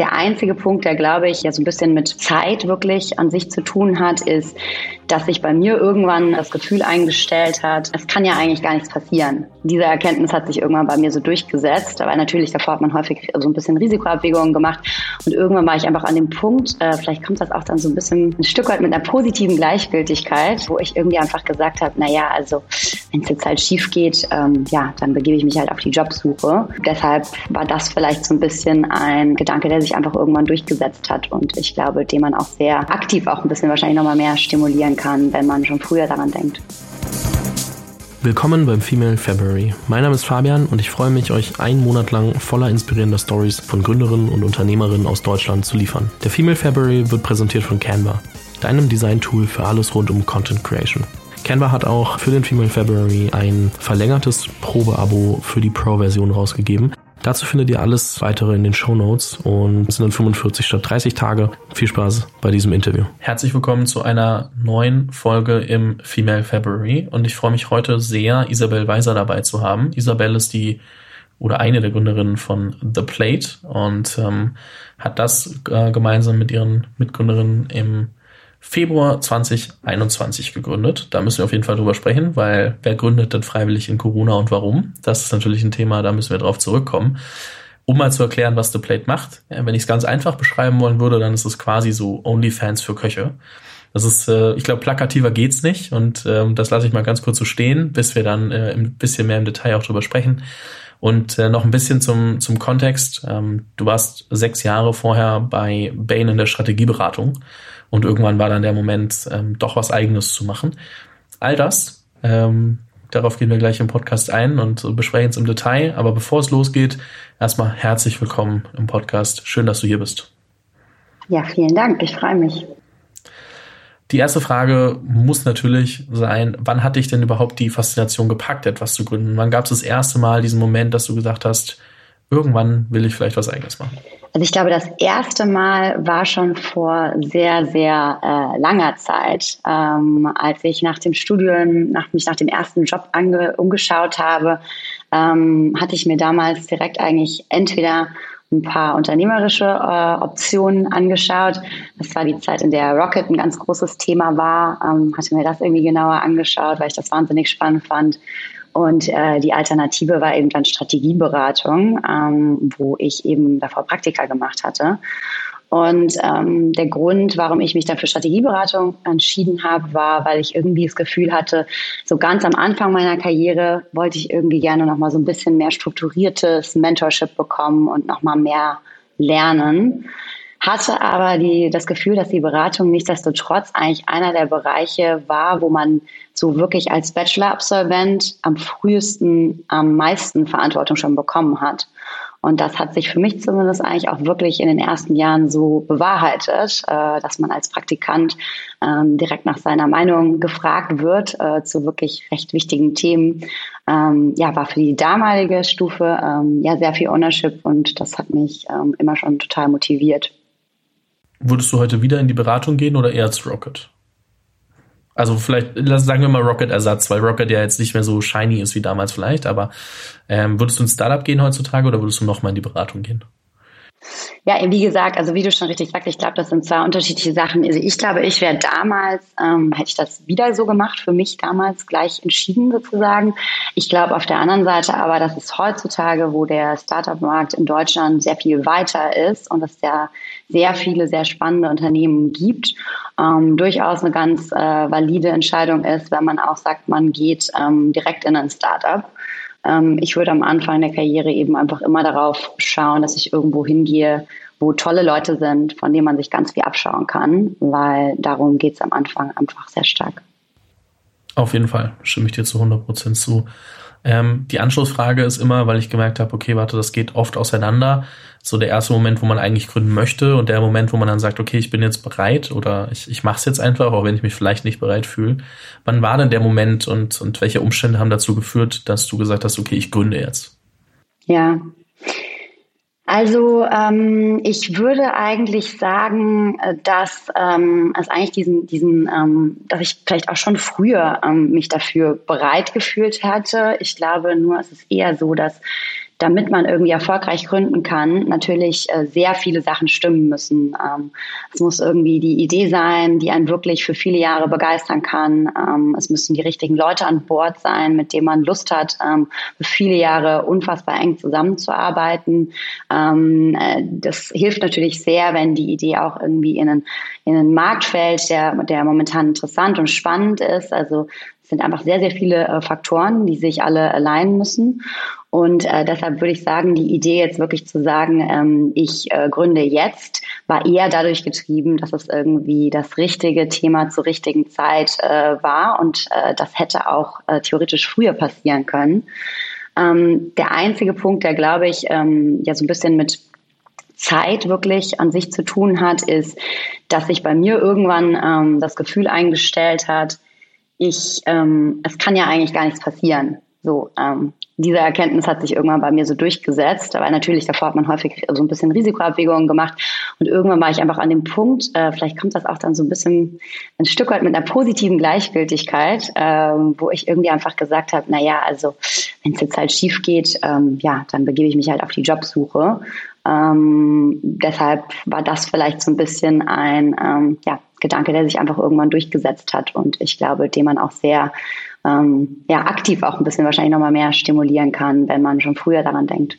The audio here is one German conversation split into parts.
Der einzige Punkt, der glaube ich ja so ein bisschen mit Zeit wirklich an sich zu tun hat, ist, dass sich bei mir irgendwann das Gefühl eingestellt hat, es kann ja eigentlich gar nichts passieren. Diese Erkenntnis hat sich irgendwann bei mir so durchgesetzt, aber natürlich davor hat man häufig so ein bisschen Risikoabwägungen gemacht und irgendwann war ich einfach an dem Punkt, äh, vielleicht kommt das auch dann so ein bisschen ein Stück weit mit einer positiven Gleichgültigkeit, wo ich irgendwie einfach gesagt habe, na ja, also wenn es jetzt halt schief geht, ähm, ja, dann begebe ich mich halt auf die Jobsuche. Deshalb war das vielleicht so ein bisschen ein Gedanke, der sich einfach irgendwann durchgesetzt hat und ich glaube, den man auch sehr aktiv auch ein bisschen wahrscheinlich nochmal mehr stimulieren kann, wenn man schon früher daran denkt. Willkommen beim Female February. Mein Name ist Fabian und ich freue mich, euch einen Monat lang voller inspirierender Stories von Gründerinnen und Unternehmerinnen aus Deutschland zu liefern. Der Female February wird präsentiert von Canva, deinem Design-Tool für alles rund um Content Creation. Canva hat auch für den Female February ein verlängertes Probeabo für die Pro-Version rausgegeben. Dazu findet ihr alles weitere in den Show Notes und es sind dann 45 statt 30 Tage. Viel Spaß bei diesem Interview. Herzlich willkommen zu einer neuen Folge im Female February und ich freue mich heute sehr, Isabel Weiser dabei zu haben. Isabel ist die oder eine der Gründerinnen von The Plate und ähm, hat das äh, gemeinsam mit ihren Mitgründerinnen im Februar 2021 gegründet. Da müssen wir auf jeden Fall drüber sprechen, weil wer gründet denn freiwillig in Corona und warum? Das ist natürlich ein Thema, da müssen wir drauf zurückkommen. Um mal zu erklären, was The Plate macht, wenn ich es ganz einfach beschreiben wollen würde, dann ist es quasi so OnlyFans für Köche. Das ist, äh, ich glaube, plakativer geht's nicht und ähm, das lasse ich mal ganz kurz so stehen, bis wir dann äh, ein bisschen mehr im Detail auch drüber sprechen. Und äh, noch ein bisschen zum, zum Kontext. Ähm, du warst sechs Jahre vorher bei Bain in der Strategieberatung und irgendwann war dann der Moment, ähm, doch was Eigenes zu machen. All das, ähm, darauf gehen wir gleich im Podcast ein und besprechen es im Detail. Aber bevor es losgeht, erstmal herzlich willkommen im Podcast. Schön, dass du hier bist. Ja, vielen Dank. Ich freue mich. Die erste Frage muss natürlich sein, wann hat dich denn überhaupt die Faszination gepackt, etwas zu gründen? Wann gab es das erste Mal diesen Moment, dass du gesagt hast, irgendwann will ich vielleicht was eigenes machen? Also ich glaube, das erste Mal war schon vor sehr, sehr äh, langer Zeit, ähm, als ich nach dem Studium, nach, mich nach dem ersten Job ange, umgeschaut habe, ähm, hatte ich mir damals direkt eigentlich entweder ein paar unternehmerische äh, Optionen angeschaut. Das war die Zeit, in der Rocket ein ganz großes Thema war. Ähm, hatte mir das irgendwie genauer angeschaut, weil ich das wahnsinnig spannend fand. Und äh, die Alternative war eben dann Strategieberatung, ähm, wo ich eben davor Praktika gemacht hatte. Und ähm, der Grund, warum ich mich dann für Strategieberatung entschieden habe, war, weil ich irgendwie das Gefühl hatte, so ganz am Anfang meiner Karriere wollte ich irgendwie gerne noch mal so ein bisschen mehr strukturiertes Mentorship bekommen und noch mal mehr lernen hatte aber die, das Gefühl, dass die Beratung nichtsdestotrotz eigentlich einer der Bereiche war, wo man so wirklich als Bachelor-Absolvent am frühesten, am meisten Verantwortung schon bekommen hat. Und das hat sich für mich zumindest eigentlich auch wirklich in den ersten Jahren so bewahrheitet, äh, dass man als Praktikant ähm, direkt nach seiner Meinung gefragt wird äh, zu wirklich recht wichtigen Themen. Ähm, ja, war für die damalige Stufe ähm, ja sehr viel Ownership und das hat mich immer schon total motiviert. Würdest du heute wieder in die Beratung gehen oder eher als Rocket? Also vielleicht, sagen wir mal Rocket-Ersatz, weil Rocket ja jetzt nicht mehr so shiny ist wie damals vielleicht, aber ähm, würdest du ins Startup gehen heutzutage oder würdest du nochmal in die Beratung gehen? Ja, wie gesagt, also wie du schon richtig sagst, ich glaube, das sind zwei unterschiedliche Sachen. Also ich glaube, ich wäre damals, ähm, hätte ich das wieder so gemacht, für mich damals gleich entschieden sozusagen. Ich glaube auf der anderen Seite aber, dass es heutzutage, wo der Startup-Markt in Deutschland sehr viel weiter ist und es ja sehr viele, sehr spannende Unternehmen gibt, ähm, durchaus eine ganz äh, valide Entscheidung ist, wenn man auch sagt, man geht ähm, direkt in ein Startup. Ähm, ich würde am Anfang der Karriere eben einfach immer darauf schauen, dass ich irgendwo hingehe, wo tolle Leute sind, von denen man sich ganz viel abschauen kann, weil darum geht es am Anfang einfach sehr stark. Auf jeden Fall, stimme ich dir zu 100 Prozent zu. Ähm, die Anschlussfrage ist immer, weil ich gemerkt habe, okay, warte, das geht oft auseinander. So der erste Moment, wo man eigentlich gründen möchte und der Moment, wo man dann sagt, okay, ich bin jetzt bereit oder ich, ich mache es jetzt einfach, auch wenn ich mich vielleicht nicht bereit fühle. Wann war denn der Moment und, und welche Umstände haben dazu geführt, dass du gesagt hast, okay, ich gründe jetzt? Ja, also ähm, ich würde eigentlich sagen, äh, dass ähm, es eigentlich diesen, diesen, ähm, dass ich vielleicht auch schon früher ähm, mich dafür bereit gefühlt hatte. Ich glaube nur, es ist eher so, dass damit man irgendwie erfolgreich gründen kann, natürlich äh, sehr viele Sachen stimmen müssen. Ähm, es muss irgendwie die Idee sein, die einen wirklich für viele Jahre begeistern kann. Ähm, es müssen die richtigen Leute an Bord sein, mit denen man Lust hat, ähm, für viele Jahre unfassbar eng zusammenzuarbeiten. Äh, das hilft natürlich sehr, wenn die Idee auch irgendwie in einen, in einen Markt fällt, der, der momentan interessant und spannend ist. Also sind einfach sehr, sehr viele äh, Faktoren, die sich alle alignen müssen. Und äh, deshalb würde ich sagen, die Idee jetzt wirklich zu sagen, ähm, ich äh, gründe jetzt, war eher dadurch getrieben, dass es irgendwie das richtige Thema zur richtigen Zeit äh, war und äh, das hätte auch äh, theoretisch früher passieren können. Ähm, der einzige Punkt, der glaube ich ähm, ja so ein bisschen mit Zeit wirklich an sich zu tun hat, ist, dass sich bei mir irgendwann ähm, das Gefühl eingestellt hat, ich, ähm, es kann ja eigentlich gar nichts passieren. So, ähm, diese Erkenntnis hat sich irgendwann bei mir so durchgesetzt, weil natürlich davor hat man häufig so ein bisschen Risikoabwägungen gemacht und irgendwann war ich einfach an dem Punkt, äh, vielleicht kommt das auch dann so ein bisschen ein Stück weit mit einer positiven Gleichgültigkeit, äh, wo ich irgendwie einfach gesagt habe, na ja, also wenn es jetzt halt schief geht, ähm, ja, dann begebe ich mich halt auf die Jobsuche. Ähm, deshalb war das vielleicht so ein bisschen ein ähm, ja, Gedanke, der sich einfach irgendwann durchgesetzt hat und ich glaube, den man auch sehr ähm, ja, aktiv auch ein bisschen wahrscheinlich nochmal mehr stimulieren kann, wenn man schon früher daran denkt.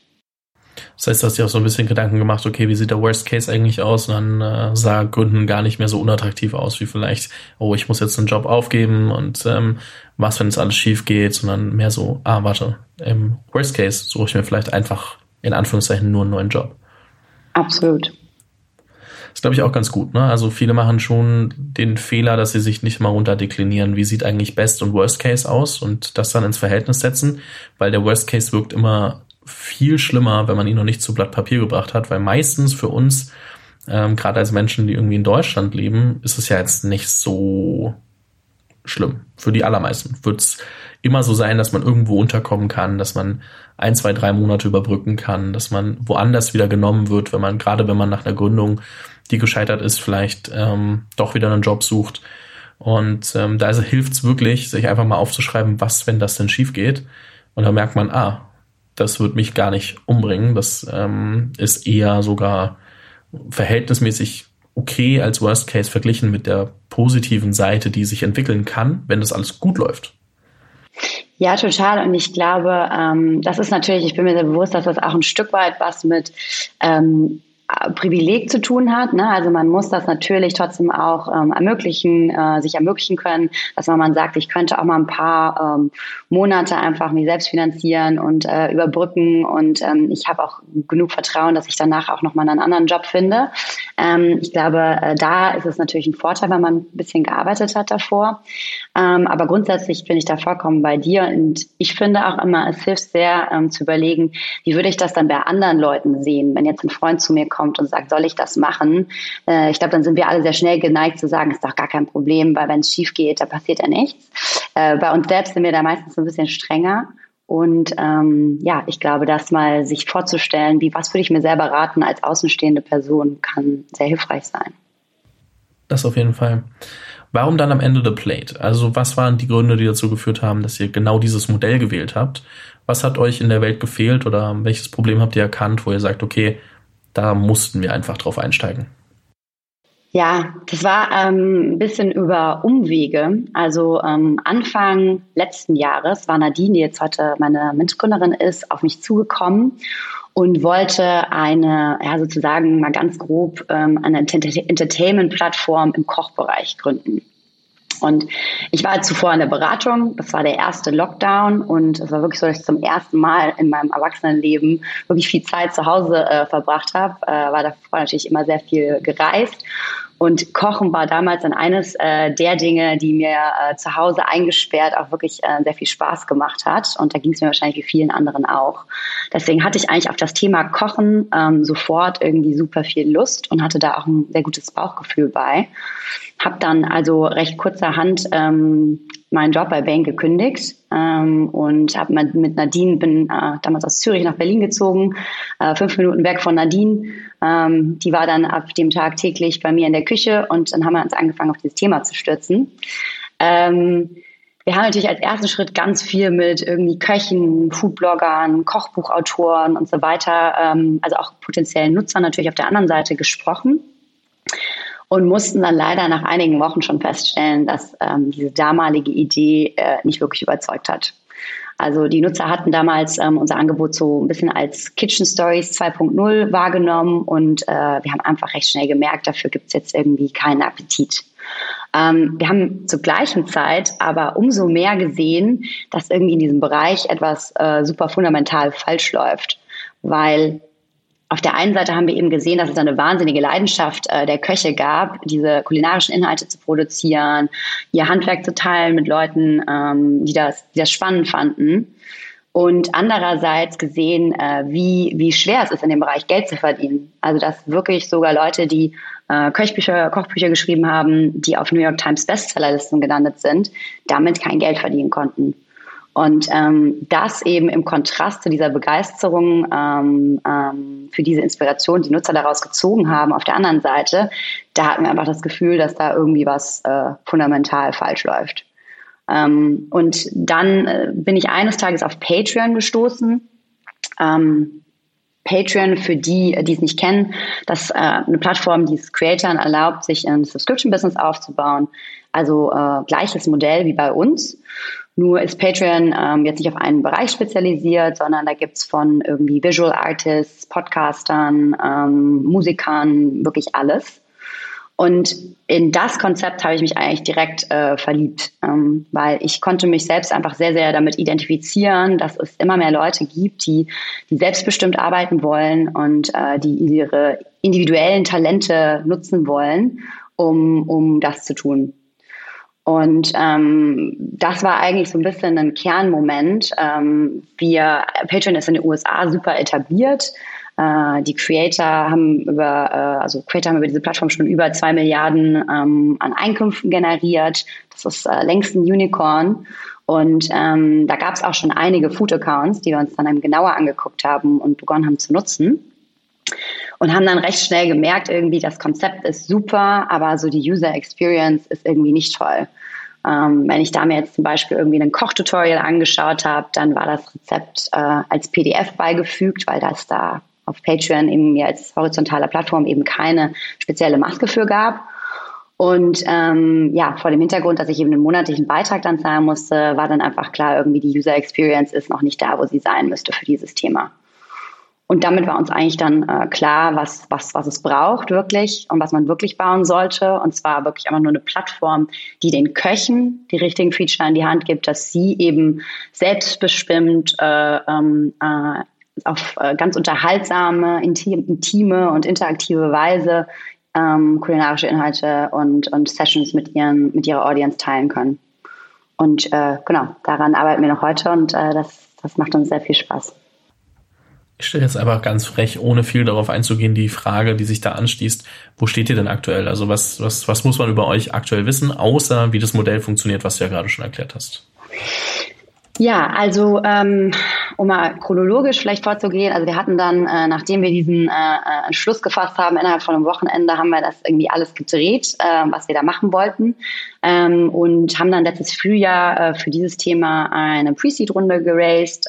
Das heißt, du hast dir auch so ein bisschen Gedanken gemacht, okay, wie sieht der Worst Case eigentlich aus? Und dann äh, sah Gründen gar nicht mehr so unattraktiv aus, wie vielleicht, oh, ich muss jetzt einen Job aufgeben und ähm, was, wenn es alles schief geht, sondern mehr so, ah, warte, im Worst Case suche ich mir vielleicht einfach in Anführungszeichen nur einen neuen Job. Absolut ist, glaube ich, auch ganz gut. Ne? Also viele machen schon den Fehler, dass sie sich nicht mal runterdeklinieren, wie sieht eigentlich Best und Worst Case aus und das dann ins Verhältnis setzen, weil der Worst Case wirkt immer viel schlimmer, wenn man ihn noch nicht zu Blatt Papier gebracht hat, weil meistens für uns, ähm, gerade als Menschen, die irgendwie in Deutschland leben, ist es ja jetzt nicht so schlimm. Für die allermeisten wird es immer so sein, dass man irgendwo unterkommen kann, dass man ein, zwei, drei Monate überbrücken kann, dass man woanders wieder genommen wird, wenn man, gerade wenn man nach einer Gründung die gescheitert ist, vielleicht ähm, doch wieder einen Job sucht. Und ähm, da also hilft es wirklich, sich einfach mal aufzuschreiben, was, wenn das denn schief geht. Und dann merkt man, ah, das wird mich gar nicht umbringen. Das ähm, ist eher sogar verhältnismäßig okay als Worst Case verglichen mit der positiven Seite, die sich entwickeln kann, wenn das alles gut läuft. Ja, total. Und ich glaube, ähm, das ist natürlich, ich bin mir sehr bewusst, dass das auch ein Stück weit was mit ähm, Privileg zu tun hat. Ne? Also man muss das natürlich trotzdem auch ähm, ermöglichen, äh, sich ermöglichen können, dass man, man sagt, ich könnte auch mal ein paar ähm, Monate einfach mich selbst finanzieren und äh, überbrücken und ähm, ich habe auch genug Vertrauen, dass ich danach auch nochmal einen anderen Job finde. Ähm, ich glaube, äh, da ist es natürlich ein Vorteil, wenn man ein bisschen gearbeitet hat davor. Ähm, aber grundsätzlich bin ich da vollkommen bei dir und ich finde auch immer, es hilft sehr ähm, zu überlegen, wie würde ich das dann bei anderen Leuten sehen, wenn jetzt ein Freund zu mir kommt kommt und sagt, soll ich das machen? Äh, ich glaube, dann sind wir alle sehr schnell geneigt zu sagen, ist doch gar kein Problem, weil wenn es schief geht, da passiert ja nichts. Äh, bei uns selbst sind wir da meistens ein bisschen strenger. Und ähm, ja, ich glaube, das mal sich vorzustellen, wie was würde ich mir selber raten als außenstehende Person, kann sehr hilfreich sein. Das auf jeden Fall. Warum dann am Ende The Plate? Also was waren die Gründe, die dazu geführt haben, dass ihr genau dieses Modell gewählt habt? Was hat euch in der Welt gefehlt oder welches Problem habt ihr erkannt, wo ihr sagt, okay, da mussten wir einfach drauf einsteigen. Ja, das war ähm, ein bisschen über Umwege. Also ähm, Anfang letzten Jahres war Nadine, die jetzt heute meine Mitgründerin ist, auf mich zugekommen und wollte eine, ja sozusagen mal ganz grob, ähm, eine Entertainment-Plattform im Kochbereich gründen. Und ich war zuvor in der Beratung, das war der erste Lockdown. Und es war wirklich so, dass ich zum ersten Mal in meinem Erwachsenenleben wirklich viel Zeit zu Hause äh, verbracht habe. Äh, war davor natürlich immer sehr viel gereist und Kochen war damals dann eines äh, der Dinge, die mir äh, zu Hause eingesperrt auch wirklich äh, sehr viel Spaß gemacht hat. Und da ging es mir wahrscheinlich wie vielen anderen auch. Deswegen hatte ich eigentlich auf das Thema Kochen ähm, sofort irgendwie super viel Lust und hatte da auch ein sehr gutes Bauchgefühl bei. Hab dann also recht kurzerhand ähm, meinen Job bei Bain gekündigt ähm, und habe mit Nadine, bin äh, damals aus Zürich nach Berlin gezogen, äh, fünf Minuten weg von Nadine. Ähm, die war dann ab dem Tag täglich bei mir in der Küche und dann haben wir uns angefangen, auf dieses Thema zu stürzen. Ähm, wir haben natürlich als ersten Schritt ganz viel mit irgendwie Köchen, Foodbloggern, Kochbuchautoren und so weiter, ähm, also auch potenziellen Nutzern natürlich auf der anderen Seite gesprochen und mussten dann leider nach einigen Wochen schon feststellen, dass ähm, diese damalige Idee äh, nicht wirklich überzeugt hat. Also die Nutzer hatten damals ähm, unser Angebot so ein bisschen als Kitchen Stories 2.0 wahrgenommen und äh, wir haben einfach recht schnell gemerkt, dafür gibt es jetzt irgendwie keinen Appetit. Ähm, wir haben zur gleichen Zeit aber umso mehr gesehen, dass irgendwie in diesem Bereich etwas äh, super fundamental falsch läuft, weil auf der einen Seite haben wir eben gesehen, dass es eine wahnsinnige Leidenschaft äh, der Köche gab, diese kulinarischen Inhalte zu produzieren, ihr Handwerk zu teilen mit Leuten, ähm, die, das, die das spannend fanden. Und andererseits gesehen, äh, wie, wie schwer es ist, in dem Bereich Geld zu verdienen. Also dass wirklich sogar Leute, die äh, Köchbücher, Kochbücher geschrieben haben, die auf New York Times Bestsellerlisten gelandet sind, damit kein Geld verdienen konnten. Und ähm, das eben im Kontrast zu dieser Begeisterung ähm, ähm, für diese Inspiration, die Nutzer daraus gezogen haben, auf der anderen Seite, da hatten wir einfach das Gefühl, dass da irgendwie was äh, fundamental falsch läuft. Ähm, und dann äh, bin ich eines Tages auf Patreon gestoßen. Ähm, Patreon, für die, die es nicht kennen, das ist äh, eine Plattform, die es Creatoren erlaubt, sich ein Subscription-Business aufzubauen. Also äh, gleiches Modell wie bei uns. Nur ist Patreon ähm, jetzt nicht auf einen Bereich spezialisiert, sondern da gibt's von irgendwie Visual Artists, Podcastern, ähm, Musikern, wirklich alles. Und in das Konzept habe ich mich eigentlich direkt äh, verliebt, ähm, weil ich konnte mich selbst einfach sehr, sehr damit identifizieren, dass es immer mehr Leute gibt, die, die selbstbestimmt arbeiten wollen und äh, die ihre individuellen Talente nutzen wollen, um, um das zu tun. Und ähm, das war eigentlich so ein bisschen ein Kernmoment. Ähm, wir, Patreon ist in den USA super etabliert. Äh, die Creator haben über, äh, also Creator haben über diese Plattform schon über zwei Milliarden ähm, an Einkünften generiert. Das ist äh, längst ein Unicorn. Und ähm, da gab es auch schon einige Food-Accounts, die wir uns dann genauer angeguckt haben und begonnen haben zu nutzen und haben dann recht schnell gemerkt, irgendwie das Konzept ist super, aber so die User Experience ist irgendwie nicht toll. Ähm, wenn ich da mir jetzt zum Beispiel irgendwie ein Kochtutorial angeschaut habe, dann war das Rezept äh, als PDF beigefügt, weil das da auf Patreon eben mir als horizontaler Plattform eben keine spezielle Maske für gab. Und ähm, ja, vor dem Hintergrund, dass ich eben einen monatlichen Beitrag dann zahlen musste, war dann einfach klar, irgendwie die User Experience ist noch nicht da, wo sie sein müsste für dieses Thema. Und damit war uns eigentlich dann äh, klar, was, was, was es braucht wirklich und was man wirklich bauen sollte. Und zwar wirklich einfach nur eine Plattform, die den Köchen die richtigen Feature in die Hand gibt, dass sie eben selbstbestimmt äh, ähm, äh, auf äh, ganz unterhaltsame, intime und interaktive Weise ähm, kulinarische Inhalte und, und Sessions mit, ihren, mit ihrer Audience teilen können. Und äh, genau, daran arbeiten wir noch heute und äh, das, das macht uns sehr viel Spaß. Ich stelle jetzt aber ganz frech, ohne viel darauf einzugehen, die Frage, die sich da anschließt, wo steht ihr denn aktuell? Also was, was, was muss man über euch aktuell wissen, außer wie das Modell funktioniert, was du ja gerade schon erklärt hast? Ja, also ähm, um mal chronologisch vielleicht vorzugehen, also wir hatten dann, äh, nachdem wir diesen äh, äh Entschluss gefasst haben, innerhalb von einem Wochenende haben wir das irgendwie alles gedreht, was wir da machen wollten ähm, und haben dann letztes Frühjahr für dieses Thema eine Pre-Seed-Runde geraced.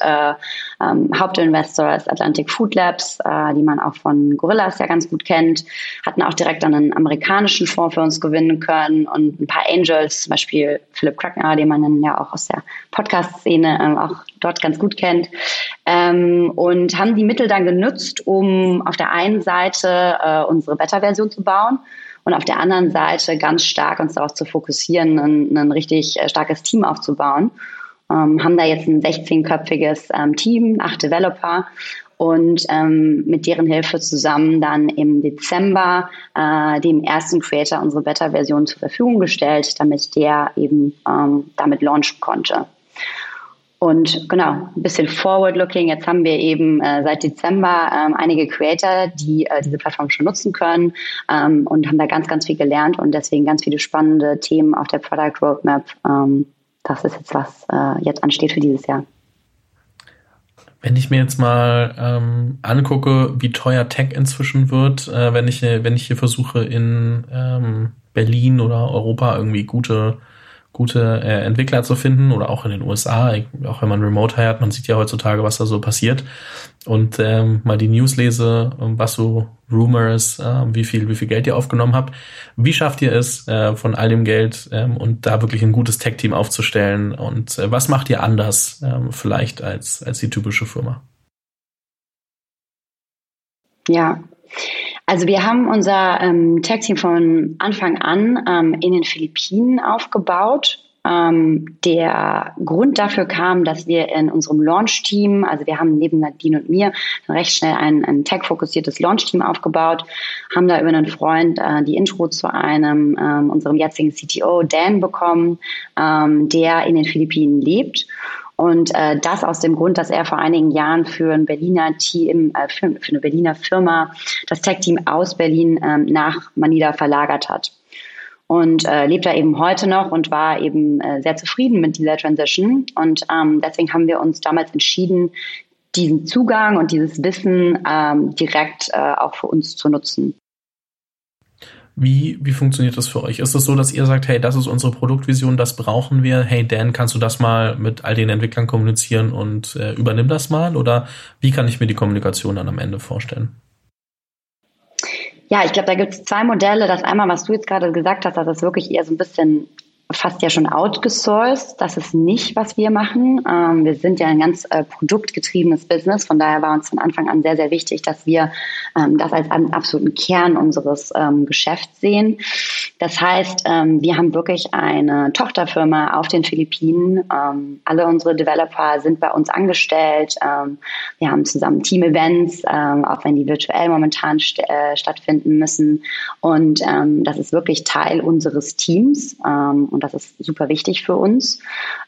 Äh, ähm, Hauptinvestor ist Atlantic Food Labs, äh, die man auch von Gorillas ja ganz gut kennt, hatten auch direkt einen amerikanischen Fonds für uns gewinnen können und ein paar Angels, zum Beispiel Philipp Krackner, den man dann ja auch aus der Podcast-Szene äh, auch dort ganz gut kennt. Ähm, und haben die Mittel dann genutzt, um auf der einen Seite äh, unsere Beta-Version zu bauen und auf der anderen Seite ganz stark uns darauf zu fokussieren, ein, ein richtig äh, starkes Team aufzubauen. Ähm, haben da jetzt ein 16-köpfiges ähm, Team, acht Developer und ähm, mit deren Hilfe zusammen dann im Dezember äh, dem ersten Creator unsere Beta-Version zur Verfügung gestellt, damit der eben ähm, damit launchen konnte. Und genau, ein bisschen forward-looking. Jetzt haben wir eben äh, seit Dezember ähm, einige Creator, die äh, diese Plattform schon nutzen können ähm, und haben da ganz, ganz viel gelernt und deswegen ganz viele spannende Themen auf der Product Roadmap. Ähm, das ist jetzt, was äh, jetzt ansteht für dieses Jahr. Wenn ich mir jetzt mal ähm, angucke, wie teuer Tech inzwischen wird, äh, wenn ich wenn ich hier versuche in ähm, Berlin oder Europa irgendwie gute gute äh, Entwickler zu finden oder auch in den USA, auch wenn man Remote heiert, man sieht ja heutzutage, was da so passiert und ähm, mal die News lese, was so Rumors, äh, wie viel, wie viel Geld ihr aufgenommen habt. Wie schafft ihr es, äh, von all dem Geld ähm, und da wirklich ein gutes Tech-Team aufzustellen und äh, was macht ihr anders ähm, vielleicht als, als die typische Firma? Ja, also wir haben unser ähm, Tech-Team von Anfang an ähm, in den Philippinen aufgebaut. Ähm, der Grund dafür kam, dass wir in unserem Launch-Team, also wir haben neben Nadine und mir recht schnell ein, ein tech-fokussiertes Launch-Team aufgebaut, haben da über einen Freund äh, die Intro zu einem ähm, unserem jetzigen CTO Dan bekommen, ähm, der in den Philippinen lebt und äh, das aus dem Grund, dass er vor einigen Jahren für ein Berliner Team, äh, für, für eine Berliner Firma das Tech-Team aus Berlin ähm, nach Manila verlagert hat. Und äh, lebt da eben heute noch und war eben äh, sehr zufrieden mit dieser Transition. Und ähm, deswegen haben wir uns damals entschieden, diesen Zugang und dieses Wissen ähm, direkt äh, auch für uns zu nutzen. Wie, wie funktioniert das für euch? Ist es so, dass ihr sagt, hey, das ist unsere Produktvision, das brauchen wir. Hey, Dan, kannst du das mal mit all den Entwicklern kommunizieren und äh, übernimm das mal? Oder wie kann ich mir die Kommunikation dann am Ende vorstellen? Ja, ich glaube, da gibt es zwei Modelle. Das einmal, was du jetzt gerade gesagt hast, das ist wirklich eher so ein bisschen fast ja schon outgesourced. Das ist nicht, was wir machen. Ähm, wir sind ja ein ganz äh, produktgetriebenes Business. Von daher war uns von Anfang an sehr, sehr wichtig, dass wir ähm, das als einen absoluten Kern unseres ähm, Geschäfts sehen. Das heißt, ähm, wir haben wirklich eine Tochterfirma auf den Philippinen. Ähm, alle unsere Developer sind bei uns angestellt. Ähm, wir haben zusammen Team-Events, auch wenn die virtuell momentan st äh, stattfinden müssen. Und das ist wirklich Teil unseres Teams. und das ist super wichtig für uns.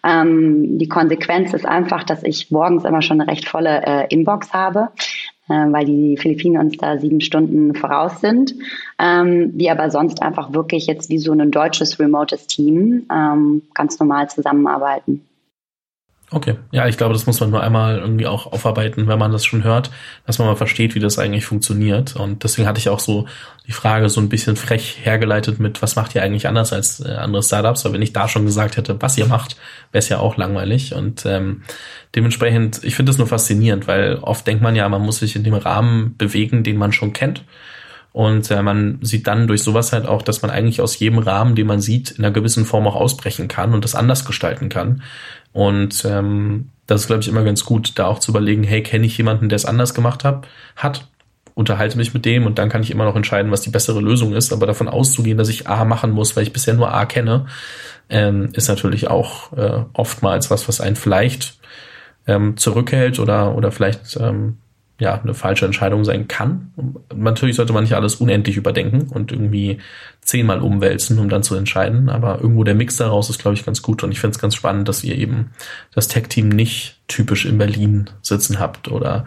Ähm, die Konsequenz ist einfach, dass ich morgens immer schon eine recht volle äh, Inbox habe, äh, weil die Philippinen uns da sieben Stunden voraus sind. Ähm, wir aber sonst einfach wirklich jetzt wie so ein deutsches remotes Team ähm, ganz normal zusammenarbeiten. Okay, ja, ich glaube, das muss man nur einmal irgendwie auch aufarbeiten, wenn man das schon hört, dass man mal versteht, wie das eigentlich funktioniert. Und deswegen hatte ich auch so die Frage so ein bisschen frech hergeleitet mit, was macht ihr eigentlich anders als äh, andere Startups? Weil wenn ich da schon gesagt hätte, was ihr macht, wäre es ja auch langweilig. Und ähm, dementsprechend, ich finde das nur faszinierend, weil oft denkt man ja, man muss sich in dem Rahmen bewegen, den man schon kennt. Und äh, man sieht dann durch sowas halt auch, dass man eigentlich aus jedem Rahmen, den man sieht, in einer gewissen Form auch ausbrechen kann und das anders gestalten kann. Und ähm, das ist, glaube ich, immer ganz gut, da auch zu überlegen, hey, kenne ich jemanden, der es anders gemacht hab, hat, unterhalte mich mit dem und dann kann ich immer noch entscheiden, was die bessere Lösung ist. Aber davon auszugehen, dass ich A machen muss, weil ich bisher nur A kenne, ähm, ist natürlich auch äh, oftmals was, was einen vielleicht ähm, zurückhält oder, oder vielleicht ähm, ja, eine falsche Entscheidung sein kann. Natürlich sollte man nicht alles unendlich überdenken und irgendwie zehnmal umwälzen, um dann zu entscheiden. Aber irgendwo der Mix daraus ist, glaube ich, ganz gut. Und ich finde es ganz spannend, dass ihr eben das Tech-Team nicht typisch in Berlin sitzen habt oder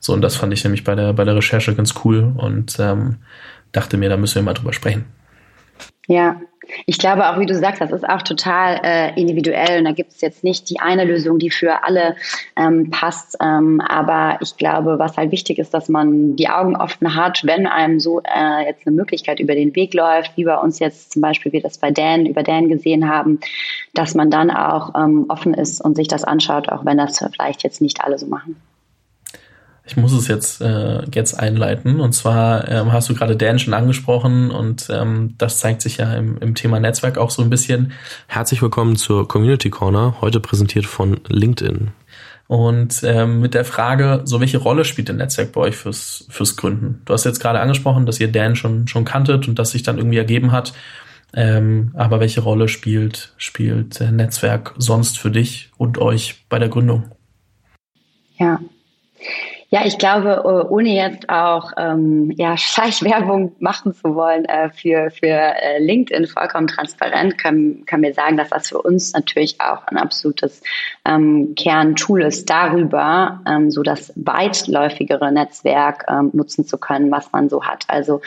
so. Und das fand ich nämlich bei der, bei der Recherche ganz cool und ähm, dachte mir, da müssen wir mal drüber sprechen. Ja, ich glaube auch, wie du sagst, das ist auch total äh, individuell und da gibt es jetzt nicht die eine Lösung, die für alle ähm, passt. Ähm, aber ich glaube, was halt wichtig ist, dass man die Augen offen hat, wenn einem so äh, jetzt eine Möglichkeit über den Weg läuft, wie bei uns jetzt zum Beispiel, wie wir das bei Dan, über Dan gesehen haben, dass man dann auch ähm, offen ist und sich das anschaut, auch wenn das vielleicht jetzt nicht alle so machen. Ich muss es jetzt, äh, jetzt einleiten. Und zwar ähm, hast du gerade Dan schon angesprochen und ähm, das zeigt sich ja im, im Thema Netzwerk auch so ein bisschen. Herzlich willkommen zur Community Corner, heute präsentiert von LinkedIn. Und ähm, mit der Frage, so welche Rolle spielt ein Netzwerk bei euch fürs, fürs Gründen? Du hast jetzt gerade angesprochen, dass ihr Dan schon, schon kanntet und das sich dann irgendwie ergeben hat. Ähm, aber welche Rolle spielt, spielt Netzwerk sonst für dich und euch bei der Gründung? Ja, ja, ich glaube, äh, ohne jetzt auch ähm, ja, Schleichwerbung machen zu wollen äh, für, für äh, LinkedIn vollkommen transparent, kann, kann mir sagen, dass das für uns natürlich auch ein absolutes ähm, Kerntool ist, darüber ähm, so das weitläufigere Netzwerk ähm, nutzen zu können, was man so hat. Also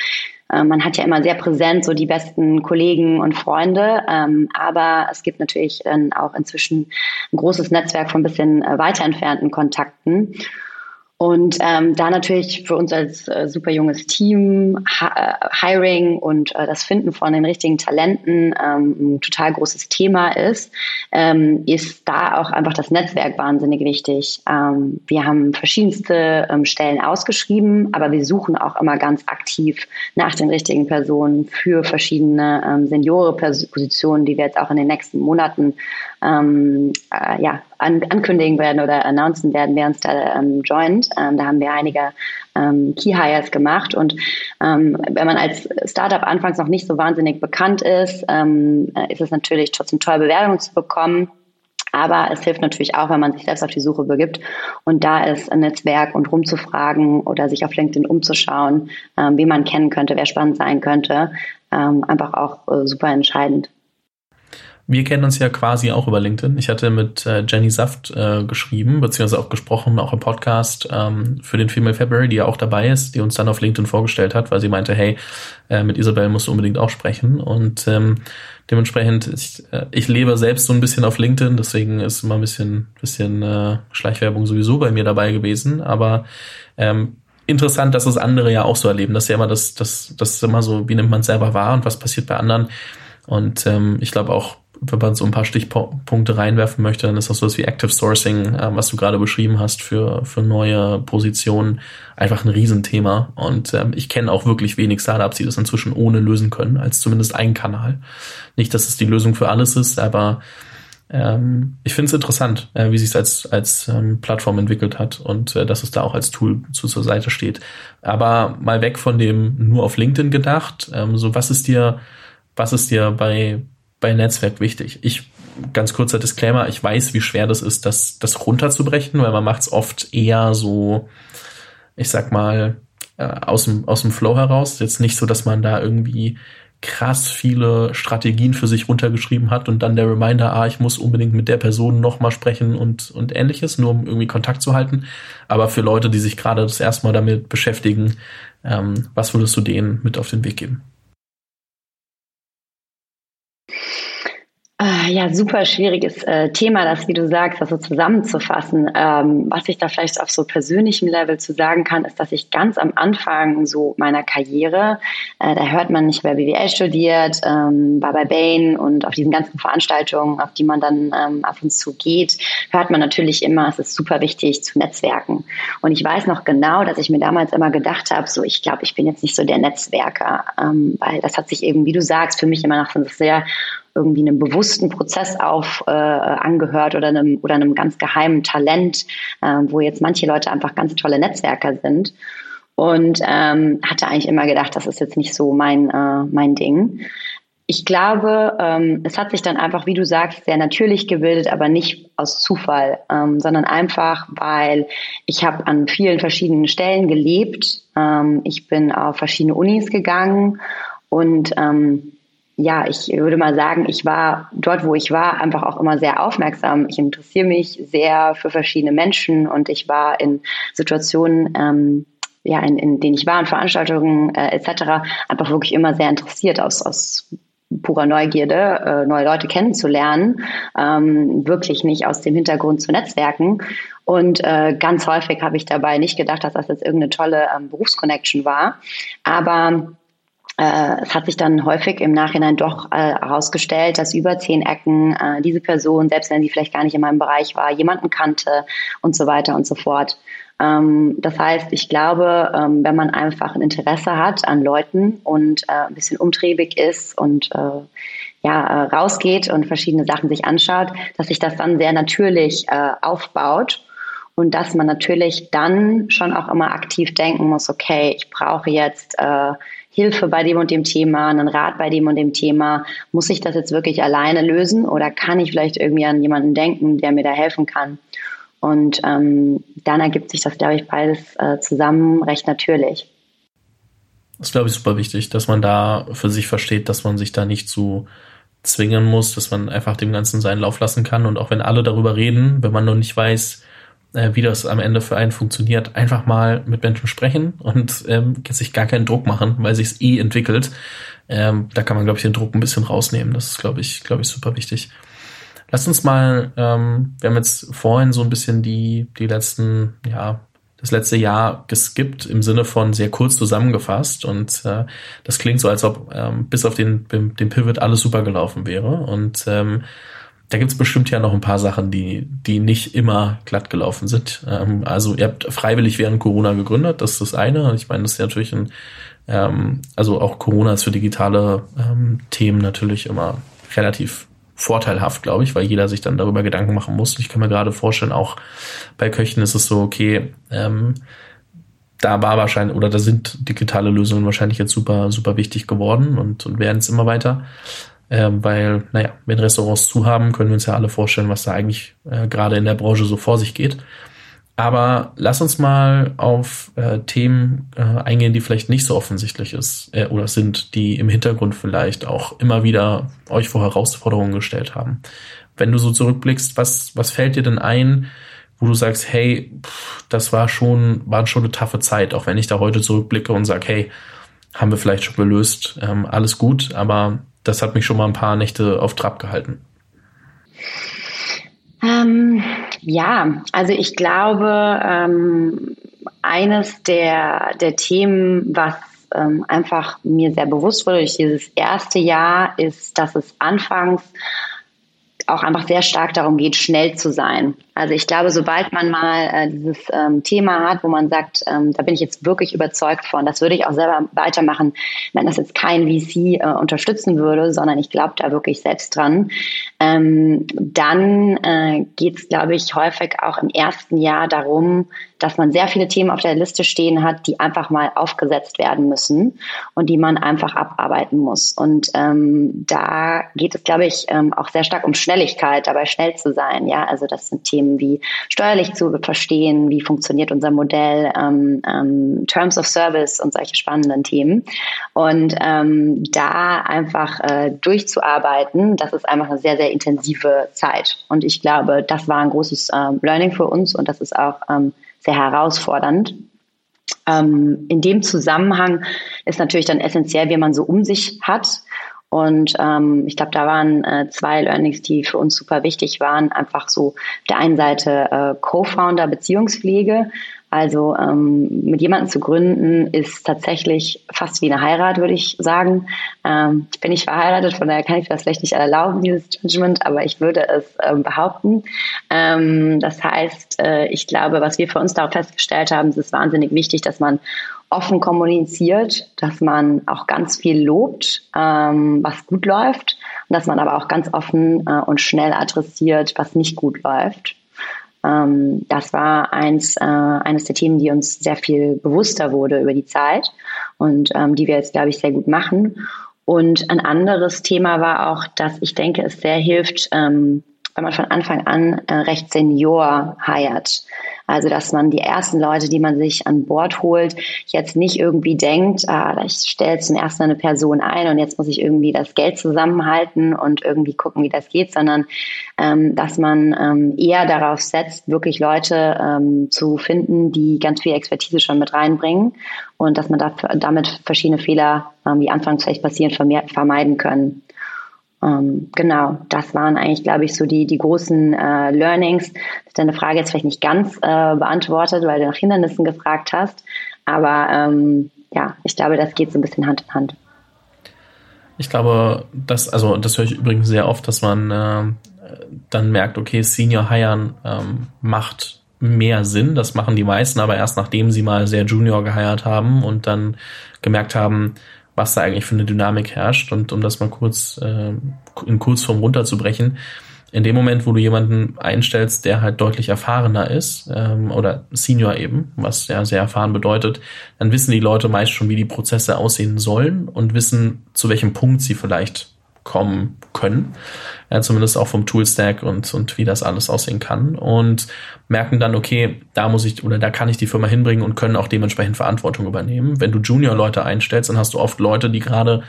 äh, man hat ja immer sehr präsent so die besten Kollegen und Freunde, ähm, aber es gibt natürlich dann auch inzwischen ein großes Netzwerk von ein bisschen äh, weiter entfernten Kontakten. Und ähm, da natürlich für uns als äh, super junges Team äh, Hiring und äh, das Finden von den richtigen Talenten ähm, ein total großes Thema ist, ähm, ist da auch einfach das Netzwerk wahnsinnig wichtig. Ähm, wir haben verschiedenste ähm, Stellen ausgeschrieben, aber wir suchen auch immer ganz aktiv nach den richtigen Personen für verschiedene ähm, Seniore-Positionen, die wir jetzt auch in den nächsten Monaten ähm, äh, ja, an, ankündigen werden oder announcen werden, wer uns da ähm, joint. Ähm, da haben wir einige ähm, Key Hires gemacht und ähm, wenn man als Startup anfangs noch nicht so wahnsinnig bekannt ist, ähm, äh, ist es natürlich trotzdem toll, Bewerbungen zu bekommen. Aber es hilft natürlich auch, wenn man sich selbst auf die Suche begibt. Und da ist ein Netzwerk und rumzufragen oder sich auf LinkedIn umzuschauen, ähm, wie man kennen könnte, wer spannend sein könnte, ähm, einfach auch äh, super entscheidend. Wir kennen uns ja quasi auch über LinkedIn. Ich hatte mit äh, Jenny Saft äh, geschrieben, beziehungsweise auch gesprochen, auch im Podcast ähm, für den Female February, die ja auch dabei ist, die uns dann auf LinkedIn vorgestellt hat, weil sie meinte, hey, äh, mit Isabel musst du unbedingt auch sprechen. Und ähm, dementsprechend, ich, äh, ich lebe selbst so ein bisschen auf LinkedIn, deswegen ist immer ein bisschen, bisschen äh, Schleichwerbung sowieso bei mir dabei gewesen. Aber ähm, interessant, dass es andere ja auch so erleben. Das ist ja immer das, das, das ist immer so, wie nimmt man es selber wahr und was passiert bei anderen. Und ähm, ich glaube auch, wenn man so ein paar Stichpunkte reinwerfen möchte, dann ist das sowas wie Active Sourcing, äh, was du gerade beschrieben hast für, für neue Positionen, einfach ein Riesenthema. Und ähm, ich kenne auch wirklich wenig Startups, die das inzwischen ohne lösen können, als zumindest einen Kanal. Nicht, dass es die Lösung für alles ist, aber ähm, ich finde es interessant, äh, wie sich es als, als ähm, Plattform entwickelt hat und äh, dass es da auch als Tool zu, zur Seite steht. Aber mal weg von dem nur auf LinkedIn gedacht, ähm, so was ist dir, was ist dir bei bei Netzwerk wichtig. Ich, ganz kurzer Disclaimer, ich weiß, wie schwer das ist, das, das runterzubrechen, weil man macht es oft eher so, ich sag mal, äh, aus, dem, aus dem Flow heraus. Jetzt nicht so, dass man da irgendwie krass viele Strategien für sich runtergeschrieben hat und dann der Reminder, ah, ich muss unbedingt mit der Person nochmal sprechen und, und ähnliches, nur um irgendwie Kontakt zu halten. Aber für Leute, die sich gerade das erste Mal damit beschäftigen, ähm, was würdest du denen mit auf den Weg geben? Ja, super schwieriges äh, Thema, das, wie du sagst, das so zusammenzufassen. Ähm, was ich da vielleicht auf so persönlichem Level zu sagen kann, ist, dass ich ganz am Anfang so meiner Karriere, äh, da hört man nicht, wer BWL studiert, ähm, war bei Bain und auf diesen ganzen Veranstaltungen, auf die man dann ähm, ab und zu geht, hört man natürlich immer, es ist super wichtig zu Netzwerken. Und ich weiß noch genau, dass ich mir damals immer gedacht habe, so ich glaube, ich bin jetzt nicht so der Netzwerker, ähm, weil das hat sich eben, wie du sagst, für mich immer noch so sehr irgendwie einem bewussten Prozess auf äh, angehört oder einem oder einem ganz geheimen Talent, äh, wo jetzt manche Leute einfach ganz tolle Netzwerker sind. Und ähm, hatte eigentlich immer gedacht, das ist jetzt nicht so mein, äh, mein Ding. Ich glaube, ähm, es hat sich dann einfach, wie du sagst, sehr natürlich gebildet, aber nicht aus Zufall, ähm, sondern einfach, weil ich habe an vielen verschiedenen Stellen gelebt. Ähm, ich bin auf verschiedene Unis gegangen und ähm, ja, ich würde mal sagen, ich war dort, wo ich war, einfach auch immer sehr aufmerksam. Ich interessiere mich sehr für verschiedene Menschen und ich war in Situationen, ähm, ja, in, in denen ich war, in Veranstaltungen äh, etc., einfach wirklich immer sehr interessiert aus, aus purer Neugierde, äh, neue Leute kennenzulernen, ähm, wirklich nicht aus dem Hintergrund zu netzwerken. Und äh, ganz häufig habe ich dabei nicht gedacht, dass das jetzt irgendeine tolle ähm, Berufsconnection war. Aber es hat sich dann häufig im Nachhinein doch äh, herausgestellt, dass über zehn Ecken äh, diese Person, selbst wenn sie vielleicht gar nicht in meinem Bereich war, jemanden kannte und so weiter und so fort. Ähm, das heißt, ich glaube, ähm, wenn man einfach ein Interesse hat an Leuten und äh, ein bisschen umtriebig ist und äh, ja, äh, rausgeht und verschiedene Sachen sich anschaut, dass sich das dann sehr natürlich äh, aufbaut und dass man natürlich dann schon auch immer aktiv denken muss, okay, ich brauche jetzt äh, Hilfe bei dem und dem Thema, einen Rat bei dem und dem Thema. Muss ich das jetzt wirklich alleine lösen oder kann ich vielleicht irgendwie an jemanden denken, der mir da helfen kann? Und ähm, dann ergibt sich das, glaube ich, beides äh, zusammen recht natürlich. Das ist, glaube ich, super wichtig, dass man da für sich versteht, dass man sich da nicht zu zwingen muss, dass man einfach dem Ganzen seinen Lauf lassen kann. Und auch wenn alle darüber reden, wenn man noch nicht weiß, äh, wie das am Ende für einen funktioniert, einfach mal mit Menschen sprechen und ähm, sich gar keinen Druck machen, weil sich es eh entwickelt. Ähm, da kann man, glaube ich, den Druck ein bisschen rausnehmen. Das ist, glaube ich, glaube ich, super wichtig. Lass uns mal, ähm, wir haben jetzt vorhin so ein bisschen die, die letzten, ja, das letzte Jahr geskippt im Sinne von sehr kurz zusammengefasst und äh, das klingt so, als ob ähm, bis auf den, den Pivot alles super gelaufen wäre und ähm, da gibt's bestimmt ja noch ein paar Sachen, die, die nicht immer glatt gelaufen sind. Ähm, also ihr habt freiwillig während Corona gegründet, das ist das eine. Ich meine, das ist natürlich ein, ähm, also auch Corona ist für digitale ähm, Themen natürlich immer relativ vorteilhaft, glaube ich, weil jeder sich dann darüber Gedanken machen muss. Ich kann mir gerade vorstellen, auch bei Köchen ist es so, okay, ähm, da war wahrscheinlich, oder da sind digitale Lösungen wahrscheinlich jetzt super, super wichtig geworden und, und werden es immer weiter. Ähm, weil, naja, wenn Restaurants zu haben, können wir uns ja alle vorstellen, was da eigentlich äh, gerade in der Branche so vor sich geht. Aber lass uns mal auf äh, Themen äh, eingehen, die vielleicht nicht so offensichtlich ist äh, oder sind, die im Hintergrund vielleicht auch immer wieder euch vor Herausforderungen gestellt haben. Wenn du so zurückblickst, was, was fällt dir denn ein, wo du sagst, hey, pff, das war schon, war schon eine taffe Zeit, auch wenn ich da heute zurückblicke und sage, hey, haben wir vielleicht schon gelöst, ähm, alles gut, aber das hat mich schon mal ein paar Nächte auf Trab gehalten. Ähm, ja, also ich glaube, ähm, eines der, der Themen, was ähm, einfach mir sehr bewusst wurde durch dieses erste Jahr, ist, dass es anfangs auch einfach sehr stark darum geht, schnell zu sein. Also ich glaube, sobald man mal äh, dieses ähm, Thema hat, wo man sagt, ähm, da bin ich jetzt wirklich überzeugt von, das würde ich auch selber weitermachen, wenn das jetzt kein VC äh, unterstützen würde, sondern ich glaube da wirklich selbst dran, ähm, dann äh, geht es, glaube ich, häufig auch im ersten Jahr darum, dass man sehr viele Themen auf der Liste stehen hat, die einfach mal aufgesetzt werden müssen und die man einfach abarbeiten muss. Und ähm, da geht es, glaube ich, ähm, auch sehr stark um Schnelligkeit, dabei schnell zu sein. Ja, also das sind Themen wie steuerlich zu verstehen, wie funktioniert unser Modell, ähm, ähm, Terms of Service und solche spannenden Themen. Und ähm, da einfach äh, durchzuarbeiten, das ist einfach eine sehr, sehr intensive Zeit. Und ich glaube, das war ein großes ähm, Learning für uns und das ist auch ähm, sehr herausfordernd. Ähm, in dem Zusammenhang ist natürlich dann essentiell, wie man so um sich hat. Und ähm, ich glaube, da waren äh, zwei Learnings, die für uns super wichtig waren. Einfach so auf der einen Seite äh, Co-Founder Beziehungspflege. Also ähm, mit jemandem zu gründen ist tatsächlich fast wie eine Heirat, würde ich sagen. Ähm, ich bin nicht verheiratet, von daher kann ich das vielleicht nicht erlauben, dieses Judgment, aber ich würde es ähm, behaupten. Das heißt, äh, ich glaube, was wir für uns darauf festgestellt haben, es ist wahnsinnig wichtig, dass man offen kommuniziert, dass man auch ganz viel lobt, ähm, was gut läuft, und dass man aber auch ganz offen äh, und schnell adressiert, was nicht gut läuft. Ähm, das war eins, äh, eines der Themen, die uns sehr viel bewusster wurde über die Zeit und ähm, die wir jetzt, glaube ich, sehr gut machen. Und ein anderes Thema war auch, dass ich denke, es sehr hilft, ähm, wenn man von Anfang an äh, recht senior hired. Also, dass man die ersten Leute, die man sich an Bord holt, jetzt nicht irgendwie denkt, ah, ich stelle zum ersten eine Person ein und jetzt muss ich irgendwie das Geld zusammenhalten und irgendwie gucken, wie das geht, sondern ähm, dass man ähm, eher darauf setzt, wirklich Leute ähm, zu finden, die ganz viel Expertise schon mit reinbringen und dass man da, damit verschiedene Fehler, ähm, die anfangs vielleicht passieren, vermeiden können. Ähm, genau, das waren eigentlich, glaube ich, so die, die großen äh, Learnings. Das ist deine Frage jetzt vielleicht nicht ganz äh, beantwortet, weil du nach Hindernissen gefragt hast. Aber ähm, ja, ich glaube, das geht so ein bisschen Hand in Hand. Ich glaube, das, also das höre ich übrigens sehr oft, dass man äh, dann merkt, okay, Senior Hiren ähm, macht mehr Sinn. Das machen die meisten, aber erst nachdem sie mal sehr Junior geheiert haben und dann gemerkt haben, was da eigentlich für eine Dynamik herrscht. Und um das mal kurz äh, in Kurzform runterzubrechen, in dem Moment, wo du jemanden einstellst, der halt deutlich erfahrener ist, ähm, oder Senior eben, was ja sehr erfahren bedeutet, dann wissen die Leute meist schon, wie die Prozesse aussehen sollen und wissen, zu welchem Punkt sie vielleicht kommen können, ja, zumindest auch vom Toolstack und, und wie das alles aussehen kann. Und merken dann, okay, da muss ich oder da kann ich die Firma hinbringen und können auch dementsprechend Verantwortung übernehmen. Wenn du Junior-Leute einstellst, dann hast du oft Leute, die gerade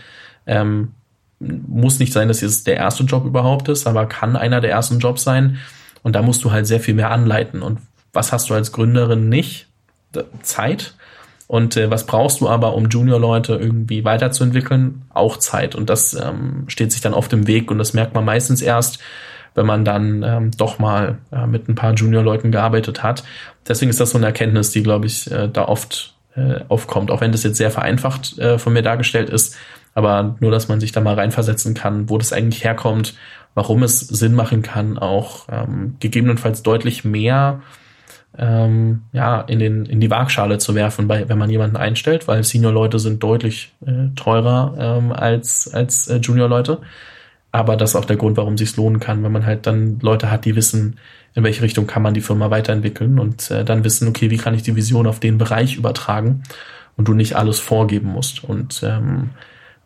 ähm, muss nicht sein, dass es der erste Job überhaupt ist, aber kann einer der ersten Jobs sein. Und da musst du halt sehr viel mehr anleiten. Und was hast du als Gründerin nicht? Zeit und äh, was brauchst du aber, um Junior-Leute irgendwie weiterzuentwickeln? Auch Zeit. Und das ähm, steht sich dann auf dem Weg und das merkt man meistens erst, wenn man dann ähm, doch mal äh, mit ein paar Junior-Leuten gearbeitet hat. Deswegen ist das so eine Erkenntnis, die, glaube ich, äh, da oft äh, aufkommt, auch wenn das jetzt sehr vereinfacht äh, von mir dargestellt ist. Aber nur, dass man sich da mal reinversetzen kann, wo das eigentlich herkommt, warum es Sinn machen kann, auch ähm, gegebenenfalls deutlich mehr ähm, ja, in, den, in die Waagschale zu werfen, bei, wenn man jemanden einstellt, weil Senior-Leute sind deutlich äh, teurer ähm, als, als äh, Junior-Leute. Aber das ist auch der Grund, warum sich lohnen kann, wenn man halt dann Leute hat, die wissen, in welche Richtung kann man die Firma weiterentwickeln und äh, dann wissen, okay, wie kann ich die Vision auf den Bereich übertragen und du nicht alles vorgeben musst und ähm,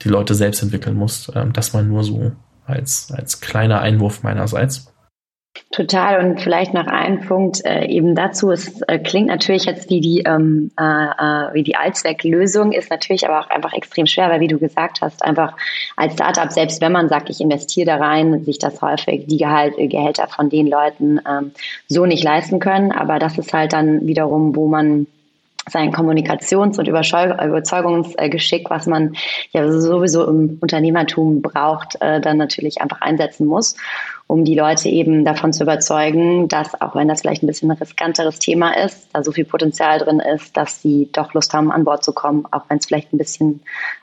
die Leute selbst entwickeln musst. Ähm, das mal nur so als, als kleiner Einwurf meinerseits. Total und vielleicht noch ein Punkt äh, eben dazu. Es äh, klingt natürlich jetzt wie die ähm, äh, äh, wie die Allzwecklösung, ist natürlich aber auch einfach extrem schwer, weil wie du gesagt hast, einfach als Startup selbst wenn man sagt, ich investiere da rein, sich das häufig die Gehalt, Gehälter von den Leuten ähm, so nicht leisten können. Aber das ist halt dann wiederum, wo man sein Kommunikations- und Überzeugungsgeschick, was man ja sowieso im Unternehmertum braucht, äh, dann natürlich einfach einsetzen muss, um die Leute eben davon zu überzeugen, dass auch wenn das vielleicht ein bisschen ein riskanteres Thema ist, da so viel Potenzial drin ist, dass sie doch Lust haben, an Bord zu kommen, auch wenn es vielleicht ein bisschen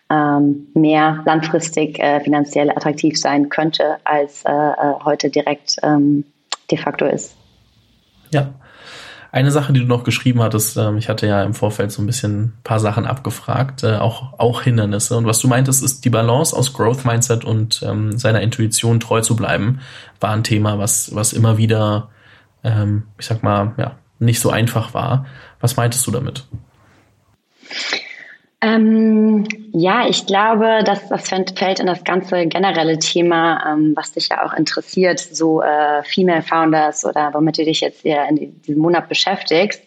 ähm, mehr langfristig äh, finanziell attraktiv sein könnte, als äh, äh heute direkt ähm, de facto ist. Ja, eine Sache, die du noch geschrieben hattest, ähm, ich hatte ja im Vorfeld so ein bisschen ein paar Sachen abgefragt, äh, auch, auch Hindernisse. Und was du meintest, ist die Balance aus Growth Mindset und ähm, seiner Intuition treu zu bleiben, war ein Thema, was, was immer wieder, ähm, ich sag mal, ja, nicht so einfach war. Was meintest du damit? Ähm, ja, ich glaube, dass das fällt in das ganze generelle Thema, ähm, was dich ja auch interessiert, so äh, Female Founders oder womit du dich jetzt hier in diesem Monat beschäftigst.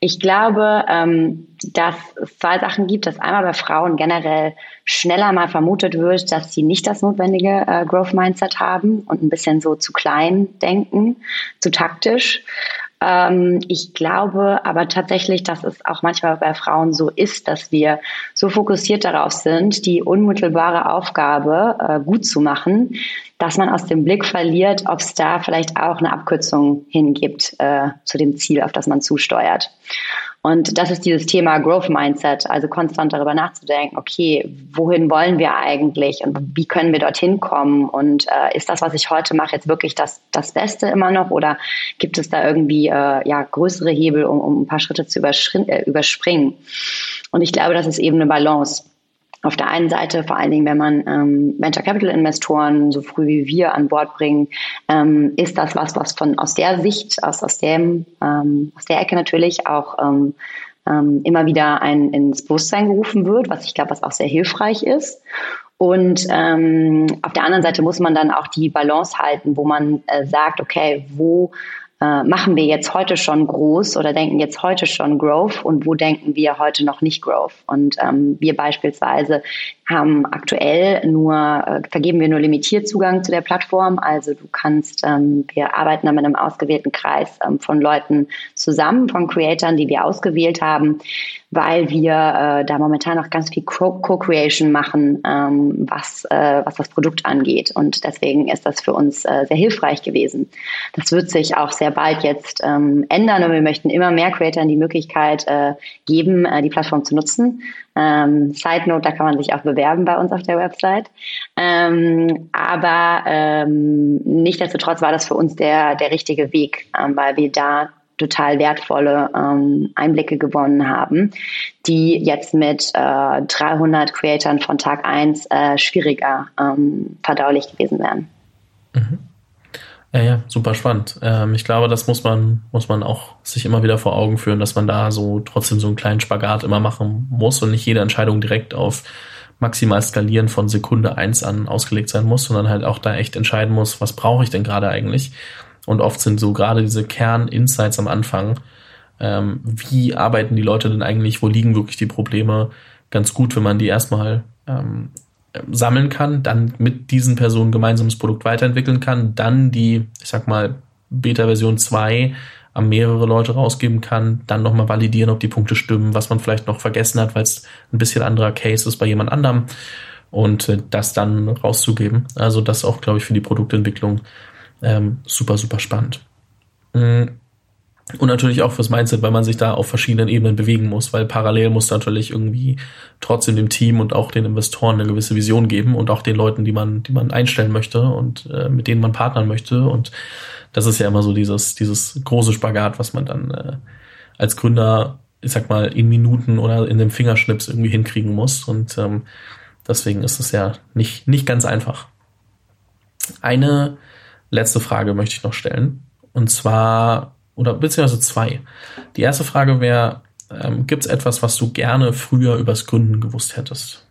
Ich glaube, ähm, dass es zwei Sachen gibt, dass einmal bei Frauen generell schneller mal vermutet wird, dass sie nicht das notwendige äh, Growth Mindset haben und ein bisschen so zu klein denken, zu taktisch. Ähm, ich glaube aber tatsächlich, dass es auch manchmal bei Frauen so ist, dass wir so fokussiert darauf sind, die unmittelbare Aufgabe äh, gut zu machen, dass man aus dem Blick verliert, ob es da vielleicht auch eine Abkürzung hingibt äh, zu dem Ziel, auf das man zusteuert. Und das ist dieses Thema Growth Mindset, also konstant darüber nachzudenken, okay, wohin wollen wir eigentlich und wie können wir dorthin kommen und äh, ist das, was ich heute mache, jetzt wirklich das, das Beste immer noch oder gibt es da irgendwie äh, ja, größere Hebel, um, um ein paar Schritte zu äh, überspringen? Und ich glaube, das ist eben eine Balance auf der einen Seite, vor allen Dingen, wenn man ähm, Venture Capital Investoren so früh wie wir an Bord bringt, ähm, ist das was, was von aus der Sicht, aus, aus, dem, ähm, aus der Ecke natürlich auch ähm, ähm, immer wieder ein, ins Bewusstsein gerufen wird, was ich glaube, was auch sehr hilfreich ist. Und ähm, auf der anderen Seite muss man dann auch die Balance halten, wo man äh, sagt, okay, wo äh, machen wir jetzt heute schon groß oder denken jetzt heute schon Growth und wo denken wir heute noch nicht Growth? Und ähm, wir beispielsweise haben aktuell nur, äh, vergeben wir nur limitiert Zugang zu der Plattform. Also du kannst, ähm, wir arbeiten da mit einem ausgewählten Kreis ähm, von Leuten zusammen, von Creatoren, die wir ausgewählt haben, weil wir äh, da momentan noch ganz viel Co-Creation machen, ähm, was, äh, was das Produkt angeht. Und deswegen ist das für uns äh, sehr hilfreich gewesen. Das wird sich auch sehr bald jetzt ähm, ändern und wir möchten immer mehr Creatoren die Möglichkeit äh, geben, äh, die Plattform zu nutzen. Ähm, Side Note, da kann man sich auch bewerben bei uns auf der Website. Ähm, aber ähm, nichtsdestotrotz war das für uns der, der richtige Weg, ähm, weil wir da total wertvolle ähm, Einblicke gewonnen haben, die jetzt mit äh, 300 Creatoren von Tag 1 äh, schwieriger ähm, verdaulich gewesen wären. Mhm. Ja, ja, super spannend. Ähm, ich glaube, das muss man, muss man auch sich immer wieder vor Augen führen, dass man da so trotzdem so einen kleinen Spagat immer machen muss und nicht jede Entscheidung direkt auf maximal skalieren von Sekunde eins an ausgelegt sein muss, sondern halt auch da echt entscheiden muss, was brauche ich denn gerade eigentlich? Und oft sind so gerade diese Kern-Insights am Anfang, ähm, wie arbeiten die Leute denn eigentlich, wo liegen wirklich die Probleme, ganz gut, wenn man die erstmal ähm, sammeln kann, dann mit diesen Personen gemeinsames Produkt weiterentwickeln kann, dann die, ich sag mal, Beta-Version 2 an mehrere Leute rausgeben kann, dann nochmal validieren, ob die Punkte stimmen, was man vielleicht noch vergessen hat, weil es ein bisschen anderer Case ist bei jemand anderem und äh, das dann rauszugeben. Also das auch, glaube ich, für die Produktentwicklung ähm, super, super spannend. Mm. Und natürlich auch fürs Mindset, weil man sich da auf verschiedenen Ebenen bewegen muss, weil parallel muss natürlich irgendwie trotzdem dem Team und auch den Investoren eine gewisse Vision geben und auch den Leuten, die man, die man einstellen möchte und äh, mit denen man partnern möchte. Und das ist ja immer so dieses, dieses große Spagat, was man dann äh, als Gründer, ich sag mal, in Minuten oder in dem Fingerschnips irgendwie hinkriegen muss. Und ähm, deswegen ist es ja nicht, nicht ganz einfach. Eine letzte Frage möchte ich noch stellen. Und zwar, oder beziehungsweise zwei. Die erste Frage wäre, ähm, gibt es etwas, was du gerne früher übers Gründen gewusst hättest?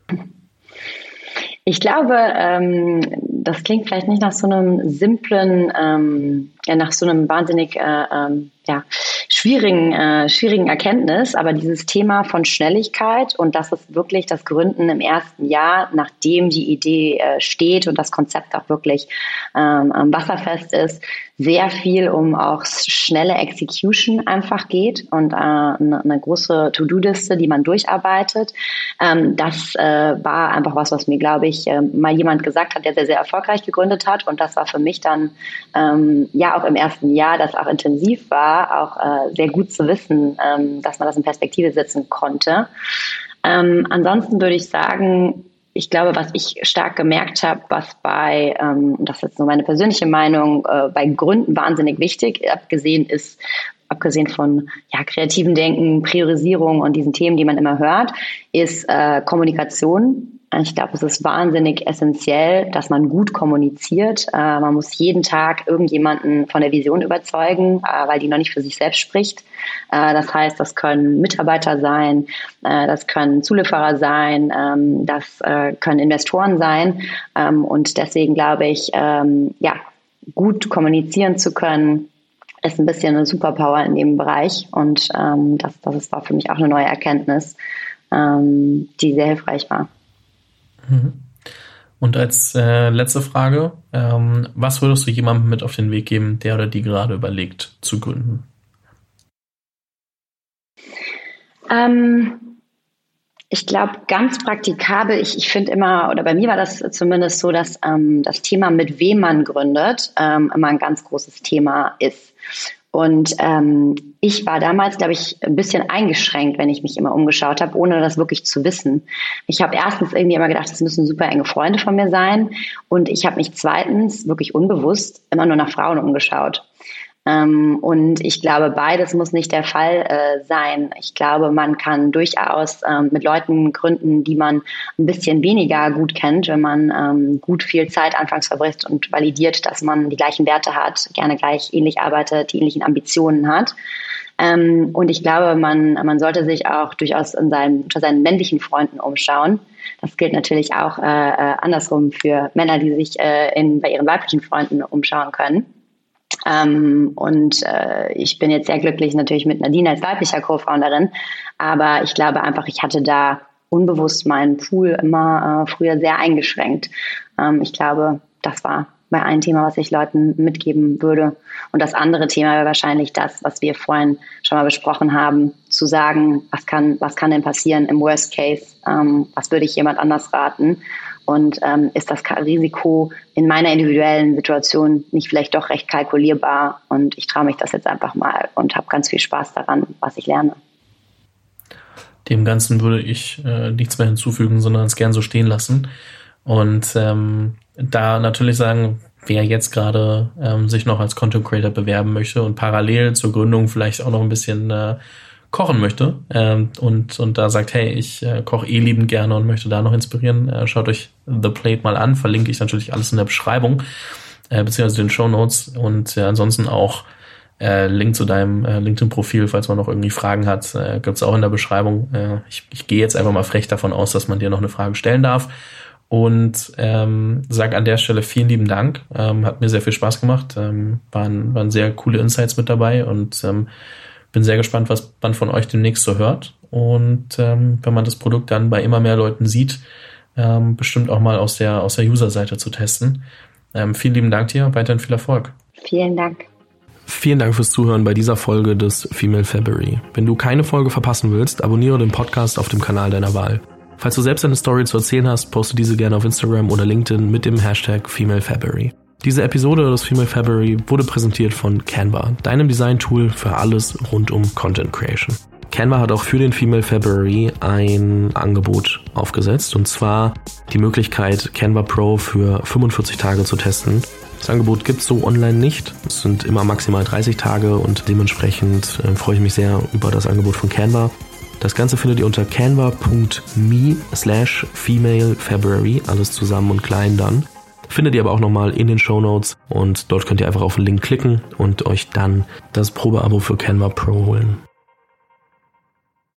Ich glaube, ähm, das klingt vielleicht nicht nach so einem simplen, ähm, ja, nach so einem wahnsinnig äh, ähm, ja, schwierigen, äh, schwierigen Erkenntnis, aber dieses Thema von Schnelligkeit und das ist wirklich das Gründen im ersten Jahr, nachdem die Idee äh, steht und das Konzept auch wirklich ähm, wasserfest ist, sehr viel um auch schnelle Execution einfach geht und äh, eine, eine große To-Do-Liste, die man durcharbeitet. Ähm, das äh, war einfach was, was mir, glaube ich, äh, mal jemand gesagt hat, der sehr, sehr erfolgreich gegründet hat und das war für mich dann ähm, ja auch im ersten Jahr, das auch intensiv war, auch äh, sehr gut zu wissen, ähm, dass man das in Perspektive setzen konnte. Ähm, ansonsten würde ich sagen, ich glaube, was ich stark gemerkt habe, was bei, ähm, das ist jetzt nur meine persönliche Meinung, äh, bei Gründen wahnsinnig wichtig, abgesehen ist, abgesehen von ja, kreativen Denken, Priorisierung und diesen Themen, die man immer hört, ist äh, Kommunikation. Ich glaube, es ist wahnsinnig essentiell, dass man gut kommuniziert. Äh, man muss jeden Tag irgendjemanden von der Vision überzeugen, äh, weil die noch nicht für sich selbst spricht. Äh, das heißt, das können Mitarbeiter sein, äh, das können Zulieferer sein, ähm, das äh, können Investoren sein. Ähm, und deswegen glaube ich, ähm, ja, gut kommunizieren zu können, ist ein bisschen eine Superpower in dem Bereich. Und ähm, das, das war für mich auch eine neue Erkenntnis, ähm, die sehr hilfreich war. Mhm. Und als äh, letzte Frage, ähm, was würdest du jemandem mit auf den Weg geben, der oder die gerade überlegt zu gründen? Ähm, ich glaube, ganz praktikabel, ich, ich finde immer, oder bei mir war das zumindest so, dass ähm, das Thema, mit wem man gründet, ähm, immer ein ganz großes Thema ist. Und ähm, ich war damals, glaube ich, ein bisschen eingeschränkt, wenn ich mich immer umgeschaut habe, ohne das wirklich zu wissen. Ich habe erstens irgendwie immer gedacht, das müssen super enge Freunde von mir sein. Und ich habe mich zweitens wirklich unbewusst immer nur nach Frauen umgeschaut. Ähm, und ich glaube, beides muss nicht der Fall äh, sein. Ich glaube, man kann durchaus ähm, mit Leuten gründen, die man ein bisschen weniger gut kennt, wenn man ähm, gut viel Zeit anfangs verbringt und validiert, dass man die gleichen Werte hat, gerne gleich ähnlich arbeitet, die ähnlichen Ambitionen hat. Ähm, und ich glaube, man, man sollte sich auch durchaus in seinen, unter seinen männlichen Freunden umschauen. Das gilt natürlich auch äh, äh andersrum für Männer, die sich äh, in, bei ihren weiblichen Freunden umschauen können. Ähm, und äh, ich bin jetzt sehr glücklich natürlich mit Nadine als weiblicher Co-Founderin. Aber ich glaube einfach, ich hatte da unbewusst meinen Pool immer äh, früher sehr eingeschränkt. Ähm, ich glaube, das war bei ein Thema, was ich Leuten mitgeben würde. Und das andere Thema wäre wahrscheinlich das, was wir vorhin schon mal besprochen haben, zu sagen, was kann, was kann denn passieren im Worst Case? Ähm, was würde ich jemand anders raten? Und ähm, ist das Risiko in meiner individuellen Situation nicht vielleicht doch recht kalkulierbar? Und ich traue mich das jetzt einfach mal und habe ganz viel Spaß daran, was ich lerne. Dem Ganzen würde ich äh, nichts mehr hinzufügen, sondern es gern so stehen lassen. Und ähm, da natürlich sagen, wer jetzt gerade ähm, sich noch als Content Creator bewerben möchte und parallel zur Gründung vielleicht auch noch ein bisschen äh, kochen möchte ähm, und, und da sagt, hey, ich äh, koche eh liebend gerne und möchte da noch inspirieren, äh, schaut euch The Plate mal an. Verlinke ich natürlich alles in der Beschreibung, äh, beziehungsweise den Show Notes und äh, ansonsten auch äh, Link zu deinem äh, LinkedIn-Profil, falls man noch irgendwie Fragen hat, äh, gibt es auch in der Beschreibung. Äh, ich, ich gehe jetzt einfach mal frech davon aus, dass man dir noch eine Frage stellen darf. Und ähm, sage an der Stelle vielen lieben Dank. Ähm, hat mir sehr viel Spaß gemacht. Ähm, waren, waren sehr coole Insights mit dabei und ähm, bin sehr gespannt, was man von euch demnächst so hört. Und ähm, wenn man das Produkt dann bei immer mehr Leuten sieht, ähm, bestimmt auch mal aus der, aus der User-Seite zu testen. Ähm, vielen lieben Dank dir, weiterhin viel Erfolg. Vielen Dank. Vielen Dank fürs Zuhören bei dieser Folge des Female February. Wenn du keine Folge verpassen willst, abonniere den Podcast auf dem Kanal deiner Wahl. Falls du selbst eine Story zu erzählen hast, poste diese gerne auf Instagram oder LinkedIn mit dem Hashtag Female February. Diese Episode des Female February wurde präsentiert von Canva, deinem Design-Tool für alles rund um Content Creation. Canva hat auch für den Female February ein Angebot aufgesetzt und zwar die Möglichkeit, Canva Pro für 45 Tage zu testen. Das Angebot gibt es so online nicht. Es sind immer maximal 30 Tage und dementsprechend äh, freue ich mich sehr über das Angebot von Canva. Das Ganze findet ihr unter canva.me slash female February, alles zusammen und klein dann. Findet ihr aber auch nochmal in den Show Notes und dort könnt ihr einfach auf den Link klicken und euch dann das Probeabo für Canva Pro holen.